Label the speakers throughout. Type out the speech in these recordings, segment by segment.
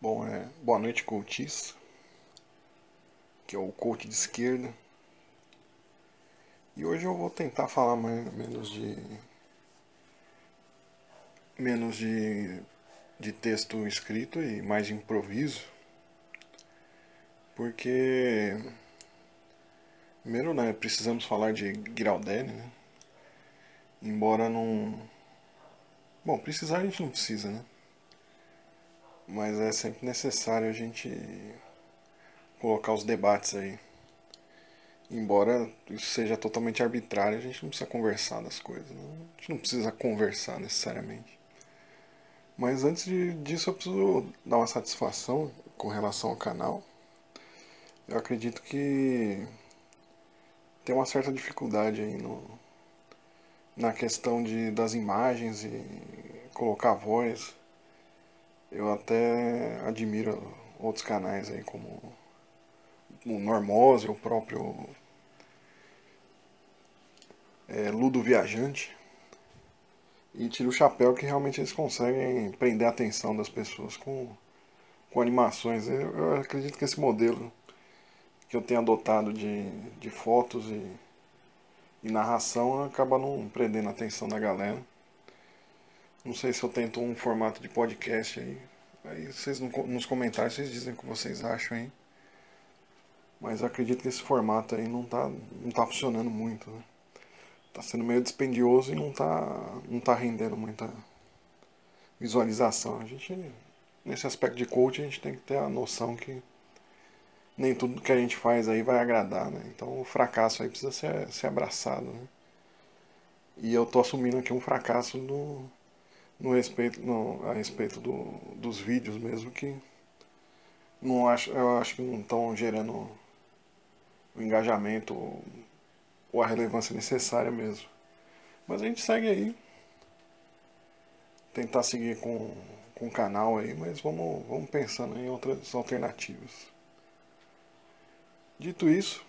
Speaker 1: Bom, é, boa noite, coaches, que é o coach de esquerda. E hoje eu vou tentar falar mais, menos de menos de, de texto escrito e mais de improviso. Porque primeiro, né, precisamos falar de Giraldelli, né? Embora não Bom, precisar a gente não precisa, né? Mas é sempre necessário a gente colocar os debates aí. Embora isso seja totalmente arbitrário, a gente não precisa conversar das coisas. Né? A gente não precisa conversar necessariamente. Mas antes de, disso eu preciso dar uma satisfação com relação ao canal. Eu acredito que tem uma certa dificuldade aí no, na questão de, das imagens e colocar voz. Eu até admiro outros canais aí como o Normose, o próprio é, Ludo Viajante. E tiro o chapéu que realmente eles conseguem prender a atenção das pessoas com, com animações. Eu, eu acredito que esse modelo que eu tenho adotado de, de fotos e, e narração acaba não prendendo a atenção da galera. Não sei se eu tento um formato de podcast aí. Aí vocês nos comentários vocês dizem o que vocês acham aí. Mas acredito que esse formato aí não tá, não tá funcionando muito, né? Tá sendo meio dispendioso e não tá, não tá rendendo muita visualização. A gente, nesse aspecto de coach, a gente tem que ter a noção que nem tudo que a gente faz aí vai agradar, né? Então o fracasso aí precisa ser, ser abraçado, né? E eu tô assumindo aqui um fracasso no, no respeito, no, a respeito do, dos vídeos mesmo que não acho, eu acho que não estão gerando o engajamento ou a relevância necessária mesmo. Mas a gente segue aí. Tentar seguir com, com o canal aí, mas vamos, vamos pensando em outras alternativas. Dito isso,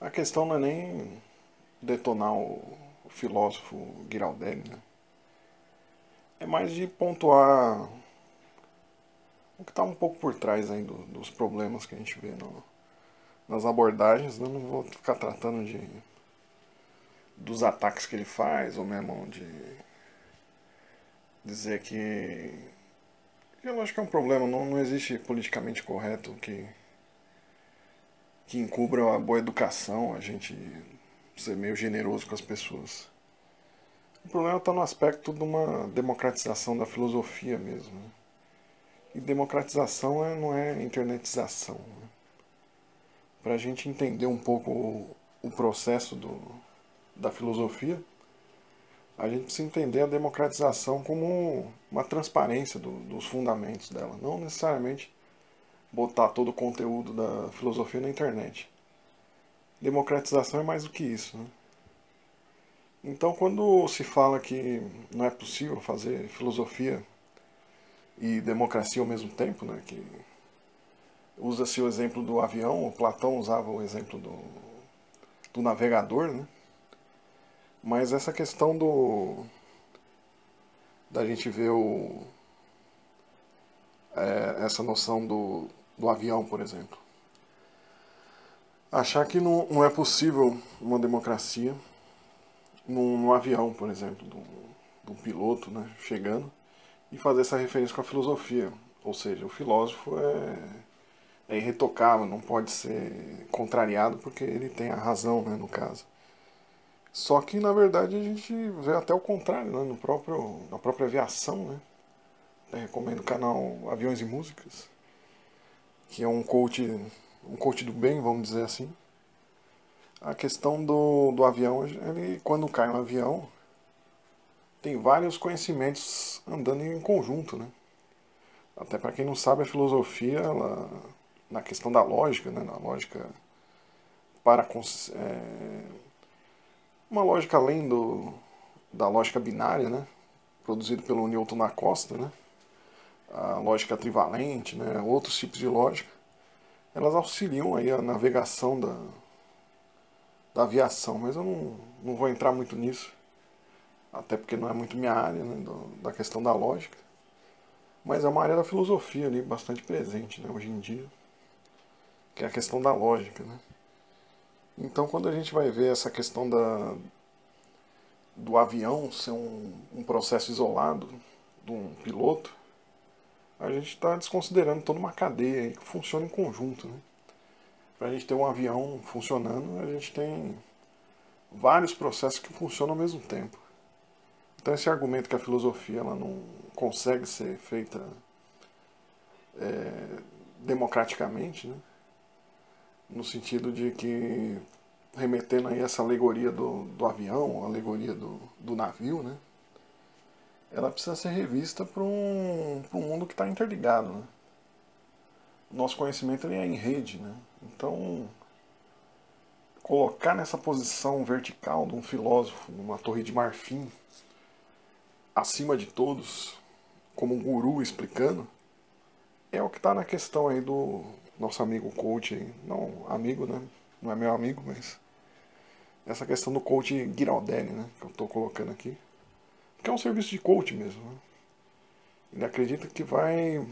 Speaker 1: a questão não é nem detonar o filósofo Giraldelli, né? é mais de pontuar o que está um pouco por trás aí do, dos problemas que a gente vê no, nas abordagens. Né? Não vou ficar tratando de dos ataques que ele faz, ou mesmo de dizer que eu acho que é um problema, não, não existe politicamente correto que, que encubra a boa educação, a gente ser meio generoso com as pessoas. O problema está no aspecto de uma democratização da filosofia mesmo. Né? E democratização é, não é internetização. Né? Para a gente entender um pouco o, o processo do, da filosofia, a gente precisa entender a democratização como uma transparência do, dos fundamentos dela, não necessariamente botar todo o conteúdo da filosofia na internet. Democratização é mais do que isso. Né? Então, quando se fala que não é possível fazer filosofia e democracia ao mesmo tempo, né, que usa-se o exemplo do avião, Platão usava o exemplo do, do navegador, né? mas essa questão do da gente ver o, é, essa noção do, do avião, por exemplo. Achar que não, não é possível uma democracia num, num avião, por exemplo, de um, de um piloto né, chegando, e fazer essa referência com a filosofia. Ou seja, o filósofo é, é irretocável, não pode ser contrariado porque ele tem a razão, né, no caso. Só que na verdade a gente vê até o contrário, né, no próprio, na própria aviação. Né? Eu recomendo o canal Aviões e Músicas, que é um coach um coach do bem, vamos dizer assim. A questão do, do avião, ele, quando cai um avião, tem vários conhecimentos andando em conjunto, né? Até para quem não sabe, a filosofia, ela, na questão da lógica, né? na lógica para é, uma lógica além do, da lógica binária, né? produzido pelo Newton da Costa, né? a lógica trivalente, né? outros tipos de lógica elas auxiliam aí a navegação da, da aviação, mas eu não, não vou entrar muito nisso, até porque não é muito minha área, né, do, da questão da lógica. Mas é uma área da filosofia ali bastante presente né, hoje em dia, que é a questão da lógica. Né? Então, quando a gente vai ver essa questão da, do avião ser um, um processo isolado de um piloto, a gente está desconsiderando toda uma cadeia que funciona em conjunto. Né? Para a gente ter um avião funcionando, a gente tem vários processos que funcionam ao mesmo tempo. Então esse argumento que a filosofia ela não consegue ser feita é, democraticamente, né? no sentido de que remetendo aí essa alegoria do, do avião, alegoria do, do navio, né? Ela precisa ser revista para um, um mundo que está interligado. Né? Nosso conhecimento ele é em rede, né? então colocar nessa posição vertical de um filósofo, numa torre de marfim, acima de todos, como um guru explicando, é o que está na questão aí do nosso amigo coach, aí. não amigo, né? Não é meu amigo, mas essa questão do coach Giraldelli, né? Que eu estou colocando aqui, que é um serviço de coach mesmo. Né? Ele acredita que vai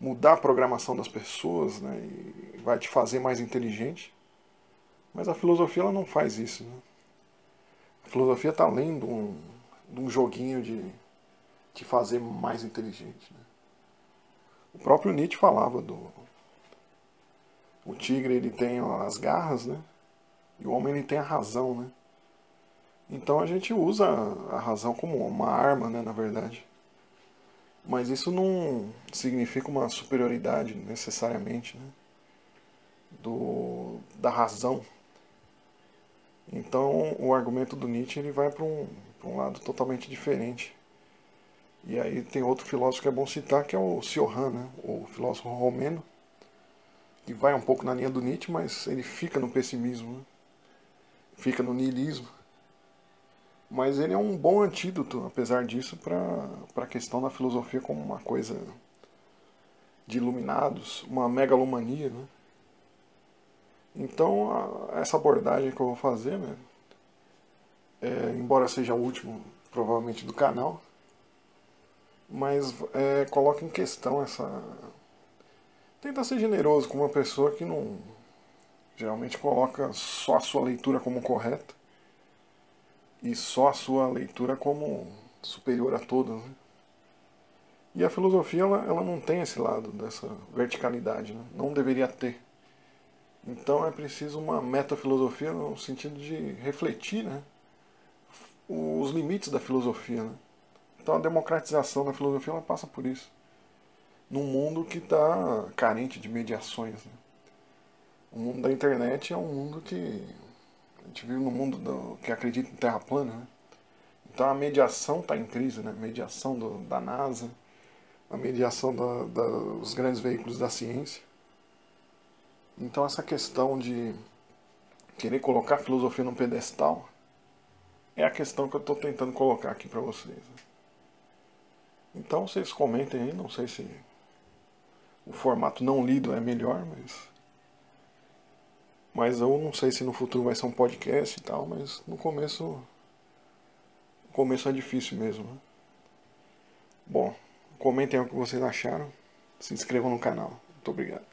Speaker 1: mudar a programação das pessoas, né? E vai te fazer mais inteligente mas a filosofia ela não faz isso. Né? A filosofia está além de um, de um joguinho de te fazer mais inteligente. Né? O próprio Nietzsche falava do. O tigre ele tem as garras, né? E o homem ele tem a razão, né? Então a gente usa a razão como uma arma, né, na verdade. Mas isso não significa uma superioridade necessariamente, né? Do, da razão então o argumento do Nietzsche ele vai para um, um lado totalmente diferente. E aí tem outro filósofo que é bom citar, que é o Sioran, né? o filósofo romeno, que vai um pouco na linha do Nietzsche, mas ele fica no pessimismo, né? fica no niilismo. Mas ele é um bom antídoto, apesar disso, para a questão da filosofia como uma coisa de iluminados, uma megalomania, né? Então, a, essa abordagem que eu vou fazer, né, é, embora seja o último, provavelmente, do canal, mas é, coloca em questão essa. Tenta ser generoso com uma pessoa que não. Geralmente coloca só a sua leitura como correta e só a sua leitura como superior a todas. Né? E a filosofia ela, ela não tem esse lado dessa verticalidade, né? não deveria ter. Então é preciso uma metafilosofia no sentido de refletir né, os limites da filosofia. Né? Então a democratização da filosofia ela passa por isso. Num mundo que está carente de mediações. Né? O mundo da internet é um mundo que. A gente vive num mundo do, que acredita em terra plana. Né? Então a mediação está em crise, né? a mediação do, da NASA, a mediação da, da, dos grandes veículos da ciência. Então essa questão de querer colocar a filosofia num pedestal é a questão que eu estou tentando colocar aqui para vocês. Então vocês comentem aí, não sei se o formato não lido é melhor, mas mas eu não sei se no futuro vai ser um podcast e tal, mas no começo no começo é difícil mesmo. Né? Bom, comentem o que vocês acharam, se inscrevam no canal. Muito obrigado.